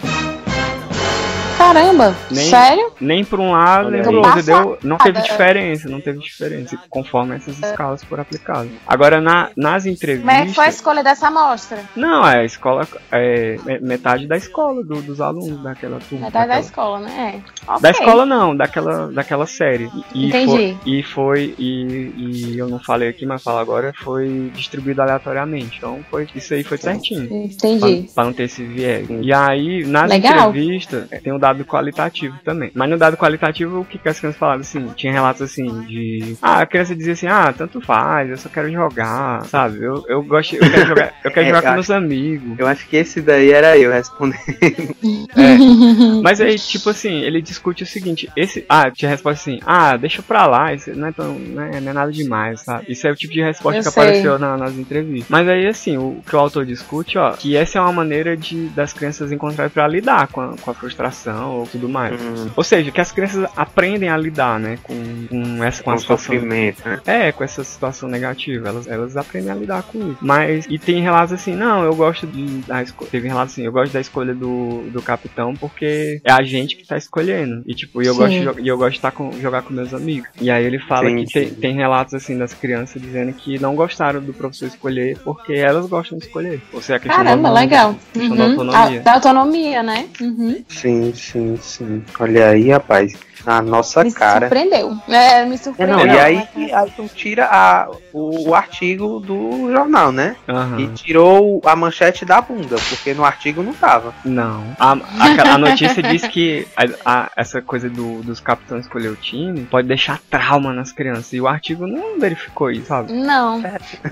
[SPEAKER 4] Caramba,
[SPEAKER 2] Nem-
[SPEAKER 4] sério?
[SPEAKER 2] Nem por um lado, nem pro outro. Deu, não teve diferença, não teve diferença, conforme essas escalas foram aplicadas. Agora, na, nas entrevistas.
[SPEAKER 4] Como é que foi a escolha dessa amostra?
[SPEAKER 2] Não, é a escola. É me- metade da escola, do- dos alunos daquela turma.
[SPEAKER 4] Metade da
[SPEAKER 2] daquela-
[SPEAKER 4] escola, né? É.
[SPEAKER 2] Da
[SPEAKER 4] Ok.
[SPEAKER 2] escola não, daquela, daquela série. E
[SPEAKER 4] Entendi.
[SPEAKER 2] Foi, e foi, e, e eu não falei aqui, mas falo agora, foi distribuído aleatoriamente. Então foi, isso aí foi certinho.
[SPEAKER 4] Entendi.
[SPEAKER 2] Pra, pra não ter esse viés. E aí, nas
[SPEAKER 4] Legal.
[SPEAKER 2] entrevistas, é, tem o dado qualitativo também. Mas no dado qualitativo, o que, que as crianças falavam assim? Tinha relatos assim de. Ah, a criança dizia assim, ah, tanto faz, eu só quero jogar, sabe? Eu, eu gosto, eu quero jogar, eu quero [LAUGHS]
[SPEAKER 5] É,
[SPEAKER 2] jogar
[SPEAKER 5] eu
[SPEAKER 2] com
[SPEAKER 5] acho-
[SPEAKER 2] meus amigos.
[SPEAKER 5] Eu acho que esse daí era eu respondendo. [LAUGHS]
[SPEAKER 2] É. [LAUGHS] Mas aí, tipo assim, ele discute o seguinte, esse. Ah, tinha resposta assim, ah, deixa pra lá, isso não é tão. Não é, não é nada demais, sabe? Isso é o tipo de resposta
[SPEAKER 4] Eu
[SPEAKER 2] que
[SPEAKER 4] sei.
[SPEAKER 2] apareceu na- nas entrevistas. Mas aí, assim, o que o autor discute, ó, que essa é uma maneira de das crianças encontrarem pra lidar com a, com a frustração ou tudo mais.
[SPEAKER 5] Hum,
[SPEAKER 2] Ou seja, que as crianças aprendem a lidar, né, com, com essa com
[SPEAKER 5] com
[SPEAKER 2] a situação.
[SPEAKER 5] sofrimento, né?
[SPEAKER 2] É, com essa situação negativa, elas, elas aprendem a lidar com isso. Mas, e tem relatos assim, não, eu gosto de, da escolha, teve relatos assim, eu gosto da escolha do, do capitão porque é a gente que tá escolhendo. E tipo, e eu
[SPEAKER 4] Sim.
[SPEAKER 2] gosto de, e eu gosto de tá com, jogar com meus amigos. E aí ele fala
[SPEAKER 5] Sim,
[SPEAKER 2] que tem,
[SPEAKER 5] sim.
[SPEAKER 2] tem relatos assim das crianças dizendo que não gostaram do professor escolher porque elas gostam de escolher. Ou seja, a questão
[SPEAKER 4] Caramba,
[SPEAKER 2] da autonomia-
[SPEAKER 4] legal.
[SPEAKER 2] questão da
[SPEAKER 4] Uhum.
[SPEAKER 2] autonomia.
[SPEAKER 4] A- da autonomia, né? Uhum.
[SPEAKER 5] Sim, sim, sim. Olha aí, rapaz. Na nossa
[SPEAKER 4] Me
[SPEAKER 5] cara.
[SPEAKER 4] surpreendeu. É, me
[SPEAKER 5] É,
[SPEAKER 4] surpreendeu.
[SPEAKER 5] não, e aí, aí tu tira a, o, o artigo do jornal, né?
[SPEAKER 2] Aham.
[SPEAKER 5] E tirou a manchete da bunda, porque no artigo não tava.
[SPEAKER 2] Não. A, a, a notícia [LAUGHS] diz que a- a- essa coisa do- dos capitães escolher o time pode deixar trauma nas crianças. E o artigo não verificou isso, sabe?
[SPEAKER 4] Não.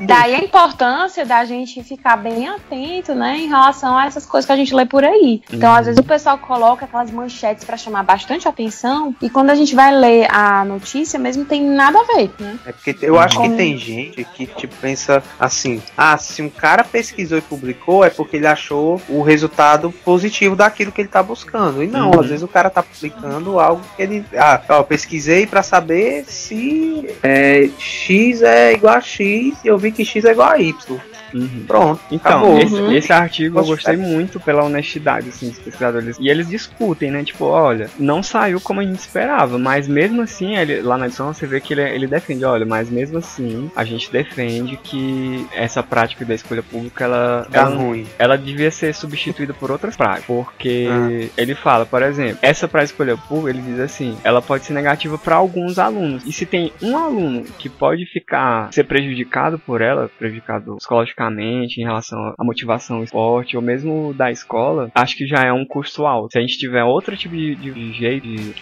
[SPEAKER 4] Daí a importância da gente ficar bem atento, né, em relação a essas coisas que a gente lê por aí. Então,
[SPEAKER 2] Uhum.
[SPEAKER 4] às vezes o pessoal coloca aquelas manchetes pra chamar bastante atenção e quando a gente vai ler a notícia, mesmo tem nada a ver, né?
[SPEAKER 5] É porque eu acho que tem gente que tipo, pensa assim: ah, se um cara pesquisou e publicou, é porque ele achou o resultado positivo daquilo que ele tá buscando. E não,
[SPEAKER 2] Uhum.
[SPEAKER 5] às vezes o cara tá publicando algo que ele. Ah, ó, pesquisei pra saber se é, X é igual a X e eu vi que X é igual a Y.
[SPEAKER 2] Uhum.
[SPEAKER 5] Pronto.
[SPEAKER 2] Então,
[SPEAKER 5] acabou.
[SPEAKER 2] esse,
[SPEAKER 4] Uhum.
[SPEAKER 2] esse artigo eu gostei muito pela honestidade, assim, dos pesquisadores. E eles discutem, né? Tipo, olha, não saiu como a gente esperava, mas mesmo assim, ele, lá na edição você vê que ele, ele defende, olha, mas mesmo assim, a gente defende que essa prática da escolha pública, ela,
[SPEAKER 5] Tá
[SPEAKER 2] ela,
[SPEAKER 5] ruim.
[SPEAKER 2] ela devia ser substituída por outras práticas. Porque
[SPEAKER 5] Ah.
[SPEAKER 2] ele fala, por exemplo, essa para escolha pública, ele diz assim, ela pode ser negativa para alguns alunos. E se tem um aluno que pode ficar ser prejudicado por ela, prejudicado psicologicamente em relação à motivação ao esporte ou mesmo da escola, acho que já é um custo alto. Se a gente tiver outro tipo de, de- de jeito de,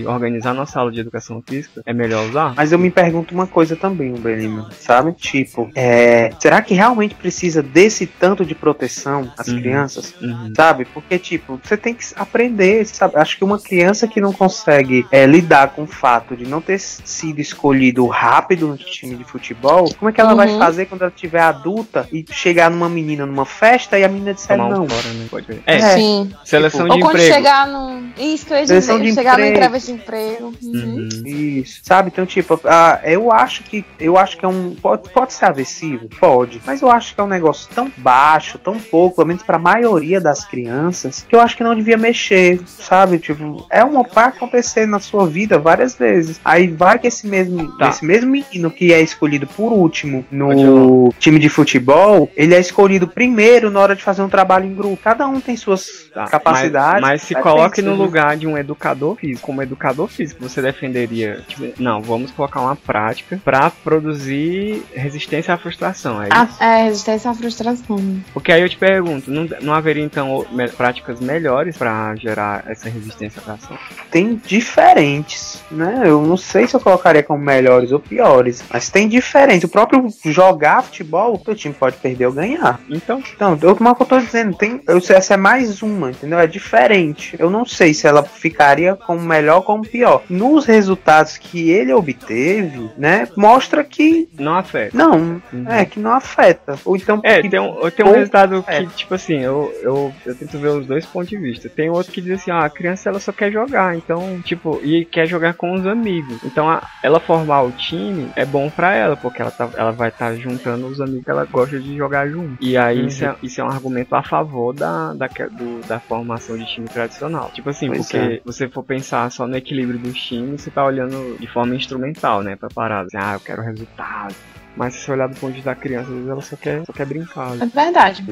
[SPEAKER 2] de organizar nossa aula de educação física, é melhor usar?
[SPEAKER 5] Mas eu me pergunto uma coisa também, Belima, sabe? Tipo, é, será que realmente precisa desse tanto de proteção às
[SPEAKER 2] Uhum.
[SPEAKER 5] crianças?
[SPEAKER 2] Uhum.
[SPEAKER 5] Sabe? Porque, tipo, você tem que aprender, sabe? Acho que uma criança que não consegue é, lidar com o fato de não ter sido escolhido rápido no time de futebol, como é que ela vai
[SPEAKER 4] Uhum.
[SPEAKER 5] fazer quando ela tiver adulta e chegar numa menina numa festa e a menina disser
[SPEAKER 2] Tomar um
[SPEAKER 5] não?
[SPEAKER 2] fora, né? Pode ver. É,
[SPEAKER 5] É.
[SPEAKER 4] Sim.
[SPEAKER 2] seleção
[SPEAKER 4] Ou
[SPEAKER 2] de
[SPEAKER 4] quando
[SPEAKER 2] emprego.
[SPEAKER 4] chegar no. Isso que eu ia
[SPEAKER 5] Seleção
[SPEAKER 4] dizer,
[SPEAKER 5] de
[SPEAKER 4] chegar
[SPEAKER 5] emprego.
[SPEAKER 4] entrevista de emprego. Uhum.
[SPEAKER 5] Isso, sabe? Então, tipo, ah, eu acho que eu acho que é um pode, pode ser agressivo, pode, mas eu acho que é um negócio tão baixo, tão pouco, pelo menos pra maioria das crianças, que eu acho que não devia mexer, sabe? Tipo, é uma parte acontecer na sua vida várias vezes. Aí vai que esse mesmo
[SPEAKER 2] Tá.
[SPEAKER 5] esse mesmo menino que é escolhido por último no time de futebol, ele é escolhido primeiro na hora de fazer um trabalho em grupo. Cada um tem suas
[SPEAKER 2] Tá,
[SPEAKER 5] capacidades.
[SPEAKER 2] Mas, mas se coloque no lugar de um educador físico. Como educador físico, você defenderia. Tipo, não, vamos colocar uma prática pra produzir resistência à frustração. É isso?
[SPEAKER 4] Ah, é, resistência à frustração.
[SPEAKER 2] Porque aí eu te pergunto, não, não haveria então práticas melhores pra gerar essa resistência à frustração?
[SPEAKER 5] tem diferentes, né? Eu não sei se eu colocaria como melhores ou piores, mas tem diferentes. O próprio jogar futebol, o teu time pode perder ou ganhar.
[SPEAKER 2] Então,
[SPEAKER 5] Então, eu, como eu tô dizendo, tem, eu, essa é mais uma, entendeu? É diferente. Eu não sei se ela ficaria como melhor ou como pior. Nos resultados que ele obteve, né, mostra que
[SPEAKER 2] não afeta.
[SPEAKER 5] não,
[SPEAKER 2] Uhum.
[SPEAKER 5] é que não afeta. Ou então
[SPEAKER 2] É,
[SPEAKER 5] que
[SPEAKER 2] tem um, tem um resultado que, tipo assim, eu, eu, eu tento ver os dois pontos de vista. Tem outro que diz assim, ah, a criança ela só quer jogar, então, tipo, e quer jogar com os amigos. Então, a- ela formar o time é bom pra ela, porque ela, tá, ela vai estar juntando os amigos que ela gosta de jogar junto. E aí,
[SPEAKER 5] Uhum.
[SPEAKER 2] isso, é, isso é um argumento a favor da, da, do- da formação de time tradicional. Tipo assim,
[SPEAKER 5] Pois
[SPEAKER 2] porque
[SPEAKER 5] é.
[SPEAKER 2] você for pensar só no equilíbrio dos times, você tá olhando de forma instrumental, né, pra parada. Assim, ah, eu quero resultado. Mas se você olhar do ponto de vista da criança, às vezes ela só quer, só quer brincar.
[SPEAKER 4] É verdade.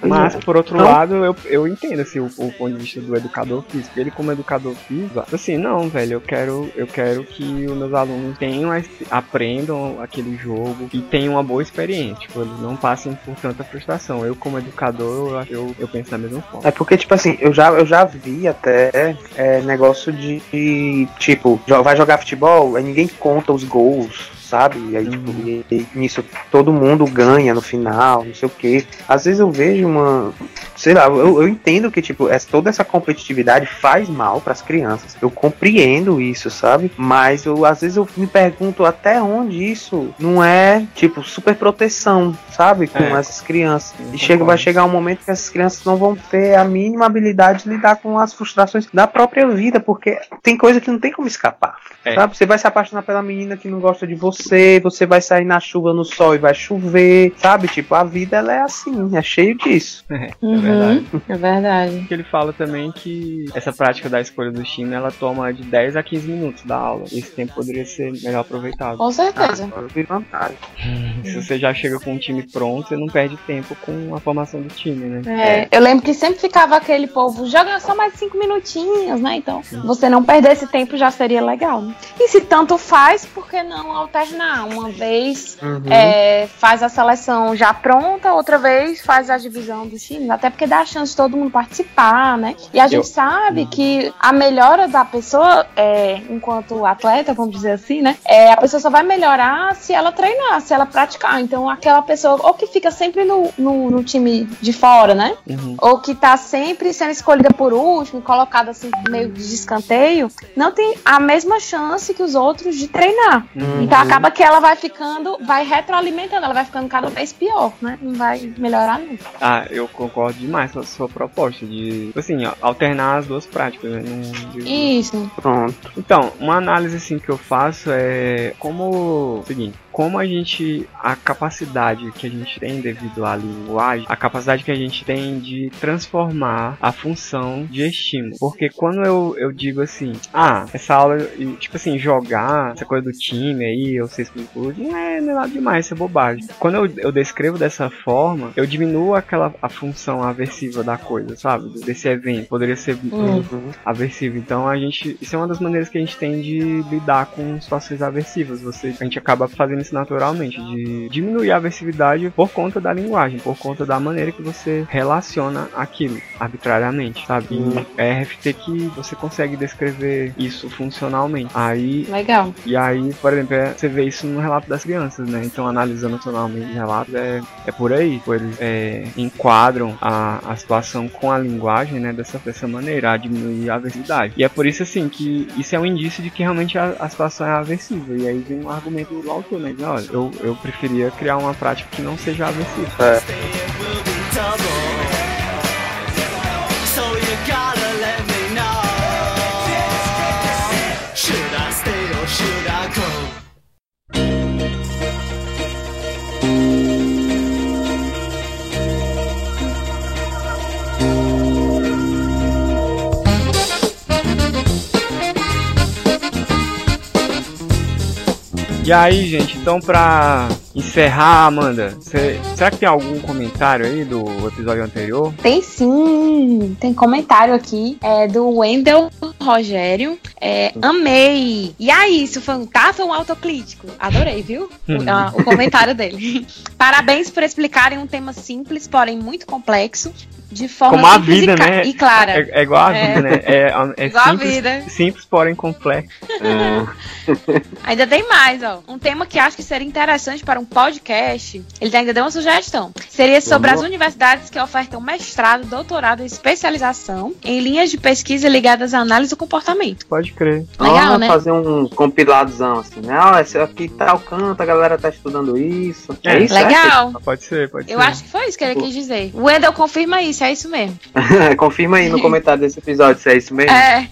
[SPEAKER 2] Mas, por outro
[SPEAKER 5] Então-
[SPEAKER 2] lado, eu, eu entendo assim, o, o ponto de vista do educador físico. Ele, como educador físico, assim, não, velho, eu quero, eu quero que os meus alunos tenham, aprendam aquele jogo e tenham uma boa experiência. Tipo, eles não passem por tanta frustração. Eu, como educador, eu, eu, eu penso da mesma forma.
[SPEAKER 5] É porque, tipo assim, eu já, eu já vi até é, negócio de, de, tipo, vai jogar futebol, aí ninguém conta os gols, sabe? E aí, tipo, e, e nisso todo mundo ganha no final, não sei o quê. Às vezes eu vejo uma. Sei lá, eu, eu entendo que, tipo, essa, toda essa competitividade faz mal pras crianças. Eu compreendo isso, sabe? Mas eu, às vezes eu me pergunto até onde isso não é, tipo, super proteção, sabe? Com
[SPEAKER 2] É.
[SPEAKER 5] essas crianças. E chega, vai chegar um momento que essas crianças não vão ter a mínima habilidade de lidar com as frustrações da própria vida, porque tem coisa que não tem como escapar.
[SPEAKER 2] É.
[SPEAKER 5] Sabe? Você vai se apaixonar pela menina que não gosta de você, você vai sair na chuva, no sol e vai chover, sabe? Tipo, a vida ela é assim, é cheio disso. [LAUGHS]
[SPEAKER 2] É, é
[SPEAKER 4] Uhum.
[SPEAKER 2] Verdade.
[SPEAKER 4] É verdade.
[SPEAKER 2] que ele fala também que essa prática da escolha do time ela toma de 10 a 15 minutos da aula. Esse tempo poderia ser melhor aproveitado.
[SPEAKER 4] Com certeza.
[SPEAKER 5] Vi vantagem. [LAUGHS]
[SPEAKER 2] Se você já chega com um time pronto, você não perde tempo com a formação do time, né?
[SPEAKER 4] É, eu lembro que sempre ficava aquele povo, joga só mais cinco minutinhos, né? Então, você não perder esse tempo já seria legal, né? E se tanto faz, por que não alternar? Uma vez
[SPEAKER 5] Uhum.
[SPEAKER 4] é, faz a seleção já pronta, outra vez faz a divisão dos times, até porque dá a chance de todo mundo participar, né? E a gente
[SPEAKER 2] Eu-
[SPEAKER 4] sabe que a melhora da pessoa, é, enquanto atleta, vamos dizer assim, né? É, a pessoa só vai melhorar se ela treinar, se ela praticar. Então, aquela pessoa, ou que fica sempre no, no, no time de fora, né?
[SPEAKER 2] Uhum.
[SPEAKER 4] ou que tá sempre sendo escolhida por último, colocada assim meio de escanteio, não tem a mesma chance que os outros de treinar.
[SPEAKER 2] Uhum.
[SPEAKER 4] Então acaba que ela vai ficando, vai retroalimentando, ela vai ficando cada vez pior, né? Não vai melhorar nunca.
[SPEAKER 2] Ah, eu concordo demais com a sua proposta de, assim, alternar as duas práticas, né?
[SPEAKER 4] Isso.
[SPEAKER 5] Pronto.
[SPEAKER 2] Então, uma análise assim que eu faço é como, seguinte, como a gente a capacidade que a gente tem devido à linguagem, a capacidade que a gente tem de transformar a função de estímulo. Porque quando eu, eu digo assim, ah, essa aula, tipo assim, jogar, essa coisa do time aí, eu sei explicar tudo, não é, não é nada demais, isso é bobagem. Quando eu, eu descrevo dessa forma, eu diminuo aquela a função aversiva da coisa, sabe? Desse evento. Poderia ser
[SPEAKER 4] Hum.
[SPEAKER 2] aversivo. Então a gente. Isso é uma das maneiras que a gente tem de lidar com situações aversivas. Você, a gente acaba fazendo isso naturalmente, de diminuir a aversividade por conta da linguagem, por conta da maneira que você relaciona aquilo arbitrariamente, sabe? E é RFT que você consegue descrever isso funcionalmente. Aí
[SPEAKER 4] Legal.
[SPEAKER 2] e aí, por exemplo, é- você vê isso no relato das crianças, né? Então, analisando tonalmente os relatos, é, é por aí. Pô, Eles é, enquadram a, a situação com a linguagem, né? Dessa, dessa maneira, a diminuir a aversividade. E é por isso, assim, que isso é um indício de que realmente a, a situação é aversiva. E aí vem um argumento do autor, né? Eu, eu preferia criar uma prática que não seja aversiva.
[SPEAKER 8] Stay
[SPEAKER 2] E aí, gente, então pra encerrar, Amanda, cê- será que tem algum comentário aí do episódio anterior?
[SPEAKER 4] Tem sim, tem comentário aqui é, do Wendel Rogério. É, amei! E aí, isso foi um ou um autocrítico? Adorei, viu? O, ah, o comentário dele. [LAUGHS] Parabéns por explicarem um tema simples, porém muito complexo, de forma
[SPEAKER 2] Como a
[SPEAKER 4] simples
[SPEAKER 2] vida,
[SPEAKER 4] e,
[SPEAKER 2] né?
[SPEAKER 4] e clara.
[SPEAKER 2] É, é igual a
[SPEAKER 4] É.
[SPEAKER 2] vida, né? É, é
[SPEAKER 4] Igual a
[SPEAKER 2] simples,
[SPEAKER 4] vida.
[SPEAKER 2] simples, porém complexo. [LAUGHS]
[SPEAKER 4] Ainda tem mais, ó. Um tema que acho que seria interessante para um podcast. Ele ainda deu uma sugestão. Seria sobre
[SPEAKER 5] Vamos
[SPEAKER 4] as universidades que ofertam mestrado, doutorado e especialização em linhas de pesquisa ligadas à análise do comportamento.
[SPEAKER 2] Pode crer.
[SPEAKER 4] Legal,
[SPEAKER 5] Ah,
[SPEAKER 4] né?
[SPEAKER 5] fazer um compiladozão assim, né? Ah, esse aqui tal canto, a galera tá estudando isso. É,
[SPEAKER 2] É,
[SPEAKER 5] isso,
[SPEAKER 4] Legal.
[SPEAKER 2] Pode ser, pode
[SPEAKER 4] Eu
[SPEAKER 2] ser.
[SPEAKER 4] acho que foi isso que ele quis dizer. O Wendel confirma isso, é isso mesmo.
[SPEAKER 5] é? [LAUGHS] Confirma aí no comentário desse episódio se é isso mesmo.
[SPEAKER 4] É,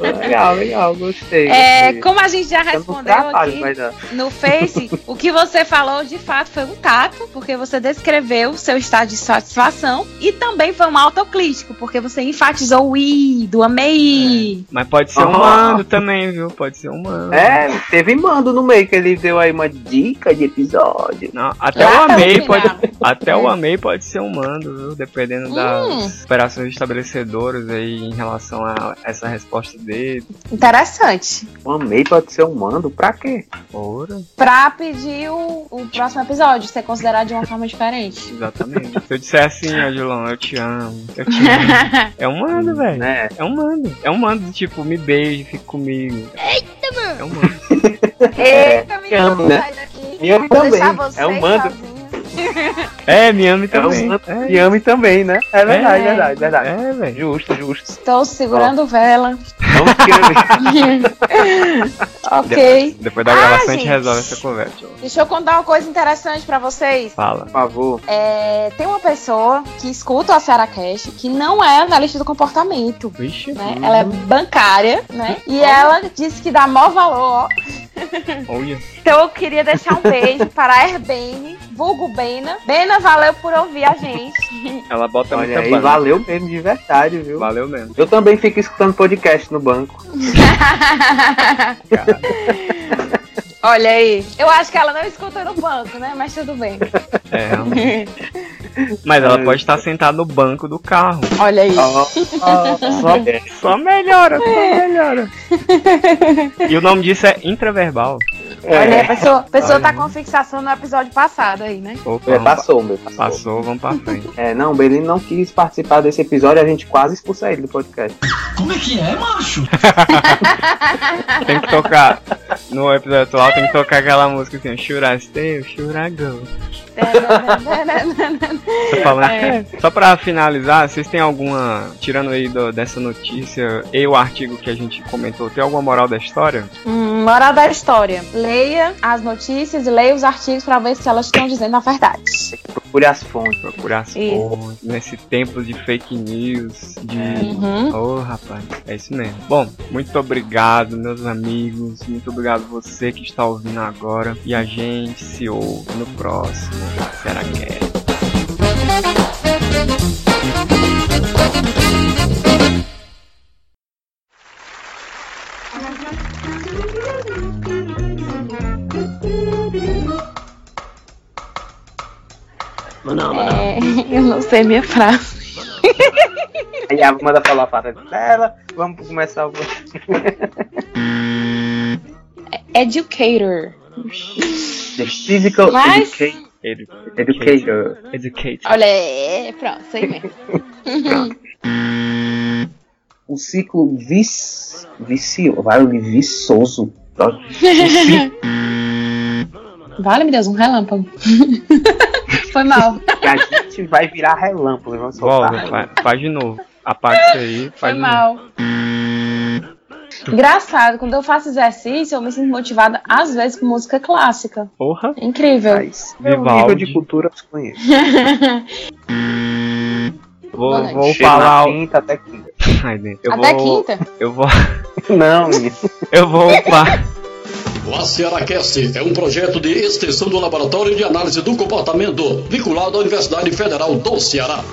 [SPEAKER 5] Legal, legal, gostei.
[SPEAKER 4] é,
[SPEAKER 5] gostei.
[SPEAKER 4] como a gente já respondeu
[SPEAKER 5] trabalho
[SPEAKER 4] aqui
[SPEAKER 5] dar.
[SPEAKER 4] no Face, o que você falou de fato foi um tato, porque você descreveu o seu estado de satisfação, e também foi um autocrítico, porque você enfatizou o i, do amei.
[SPEAKER 2] Mas pode ser um mando também, viu? Pode ser um mando.
[SPEAKER 5] É, teve mando no meio que ele deu aí uma dica de episódio.
[SPEAKER 2] Não, até
[SPEAKER 4] Lá
[SPEAKER 2] o
[SPEAKER 4] tá
[SPEAKER 2] amei
[SPEAKER 4] no
[SPEAKER 2] pode, até o amei pode ser um mando, viu? Dependendo
[SPEAKER 4] Hum.
[SPEAKER 2] das operações estabelecedoras aí em relação a essa resposta dele.
[SPEAKER 4] Interessante.
[SPEAKER 5] O amei pode ser um mando, pra quê?
[SPEAKER 2] Ora,
[SPEAKER 4] Pra pedir o, o próximo episódio ser considerado de uma forma diferente. [LAUGHS]
[SPEAKER 2] exatamente. Se eu disser assim, ó, Julão, eu te amo, eu te amo. [LAUGHS] É um mando, velho.
[SPEAKER 5] Né?
[SPEAKER 2] É um mando. É um mando, tipo, me beije, fique comigo. Eita, mano. É um mando. [LAUGHS]
[SPEAKER 4] Eita,
[SPEAKER 5] amo, né?
[SPEAKER 4] sai daqui.
[SPEAKER 5] Eu também. É um mando.
[SPEAKER 2] É, Miami
[SPEAKER 5] É
[SPEAKER 2] também.
[SPEAKER 5] santo
[SPEAKER 2] É,
[SPEAKER 5] Miami também, né? É verdade,
[SPEAKER 4] É.
[SPEAKER 5] verdade, verdade.
[SPEAKER 2] é velho.
[SPEAKER 5] Justo, justo.
[SPEAKER 4] Estou segurando vela.
[SPEAKER 5] Vamos [LAUGHS]
[SPEAKER 4] ok.
[SPEAKER 2] Depois da
[SPEAKER 4] Ah,
[SPEAKER 2] gravação a gente
[SPEAKER 4] gente.
[SPEAKER 2] resolve essa conversa.
[SPEAKER 4] Deixa eu contar uma coisa interessante pra vocês.
[SPEAKER 2] Fala.
[SPEAKER 5] Por favor.
[SPEAKER 4] É, tem uma pessoa que escuta a Cearacast que não é analista do comportamento.
[SPEAKER 2] Vixe.
[SPEAKER 4] Né? Ela é bancária, né? E ela disse que dá maior valor. ó.
[SPEAKER 2] Olha.
[SPEAKER 4] Então eu queria deixar um beijo para a Herbene, vulgo Bena. Bena, valeu por ouvir a gente. [LAUGHS]
[SPEAKER 2] Ela bota
[SPEAKER 5] Olha
[SPEAKER 2] muita
[SPEAKER 5] aí,
[SPEAKER 2] banda.
[SPEAKER 5] valeu mesmo, de verdade, viu?
[SPEAKER 2] Valeu mesmo.
[SPEAKER 5] Eu também fico escutando podcast no banco. [LAUGHS]
[SPEAKER 4] Olha aí. Eu acho que ela não escuta no banco, né? Mas tudo bem.
[SPEAKER 2] É, realmente. Mas ela pode estar sentada no banco do carro.
[SPEAKER 4] Olha aí.
[SPEAKER 5] Ó, ó, só- [LAUGHS]
[SPEAKER 2] Só melhora, só melhora. E o nome disso é intraverbal.
[SPEAKER 4] Olha aí, a
[SPEAKER 5] é,
[SPEAKER 4] pessoa, a pessoa
[SPEAKER 2] Olha.
[SPEAKER 4] tá com fixação no episódio passado aí, né?
[SPEAKER 2] Opa,
[SPEAKER 5] é, passou, meu. Passou.
[SPEAKER 2] passou, vamos pra frente.
[SPEAKER 5] É, não, o Belino não quis participar desse episódio, a gente quase expulsa ele do podcast.
[SPEAKER 8] Como é que é, macho? [LAUGHS]
[SPEAKER 2] Tem que tocar. No episódio atual tem que tocar aquela música assim, Should I
[SPEAKER 4] É.
[SPEAKER 2] Só pra finalizar, vocês têm alguma. Tirando aí do- dessa notícia e o artigo que a gente comentou, tem alguma moral da história?
[SPEAKER 4] Hum, moral da história. Leia as notícias e leia os artigos pra ver se elas estão dizendo a verdade.
[SPEAKER 5] Procure as fontes.
[SPEAKER 2] Procurar as
[SPEAKER 4] Isso.
[SPEAKER 2] fontes, nesse tempo de fake news, de.
[SPEAKER 4] Uhum.
[SPEAKER 2] Ô, rapaz, é isso mesmo. Bom, muito obrigado, meus amigos. Muito obrigado você que está ouvindo agora. E a gente se ouve no próximo. Será que é?
[SPEAKER 4] É, eu não sei minha frase.
[SPEAKER 5] Aí a manda falar a frase dela, vamos começar o.
[SPEAKER 4] Educator.
[SPEAKER 5] The Physical
[SPEAKER 4] Mas-
[SPEAKER 5] Educa-
[SPEAKER 2] Edu
[SPEAKER 5] Educator.
[SPEAKER 2] Educate.
[SPEAKER 4] Olha, é, pronto, sei mesmo.
[SPEAKER 5] O [LAUGHS] ciclo vic... vicio... Vai, viçoso.
[SPEAKER 4] Vale, meu Deus, um relâmpago. [LAUGHS] Foi mal.
[SPEAKER 5] A gente vai virar relâmpago. Vamos soltar.
[SPEAKER 2] Volta, faz, faz de novo. Apaga isso aí,
[SPEAKER 4] Foi
[SPEAKER 2] faz de novo.
[SPEAKER 4] Engraçado, quando eu faço exercício, eu me sinto motivada às vezes com música clássica.
[SPEAKER 2] Porra,
[SPEAKER 4] É incrível.
[SPEAKER 5] Mas é um nível
[SPEAKER 2] Vivaldi.
[SPEAKER 5] de cultura eu conheço. [LAUGHS]
[SPEAKER 2] vou, vou falar.
[SPEAKER 5] quinta até quinta.
[SPEAKER 2] Ai, eu
[SPEAKER 4] Até
[SPEAKER 2] vou,
[SPEAKER 4] quinta?
[SPEAKER 2] Eu vou. [LAUGHS]
[SPEAKER 5] Não. [LAUGHS]
[SPEAKER 2] Eu vou upar.
[SPEAKER 10] O ACERACast é um projeto de extensão do Laboratório de Análise do Comportamento, vinculado à Universidade Federal do Ceará.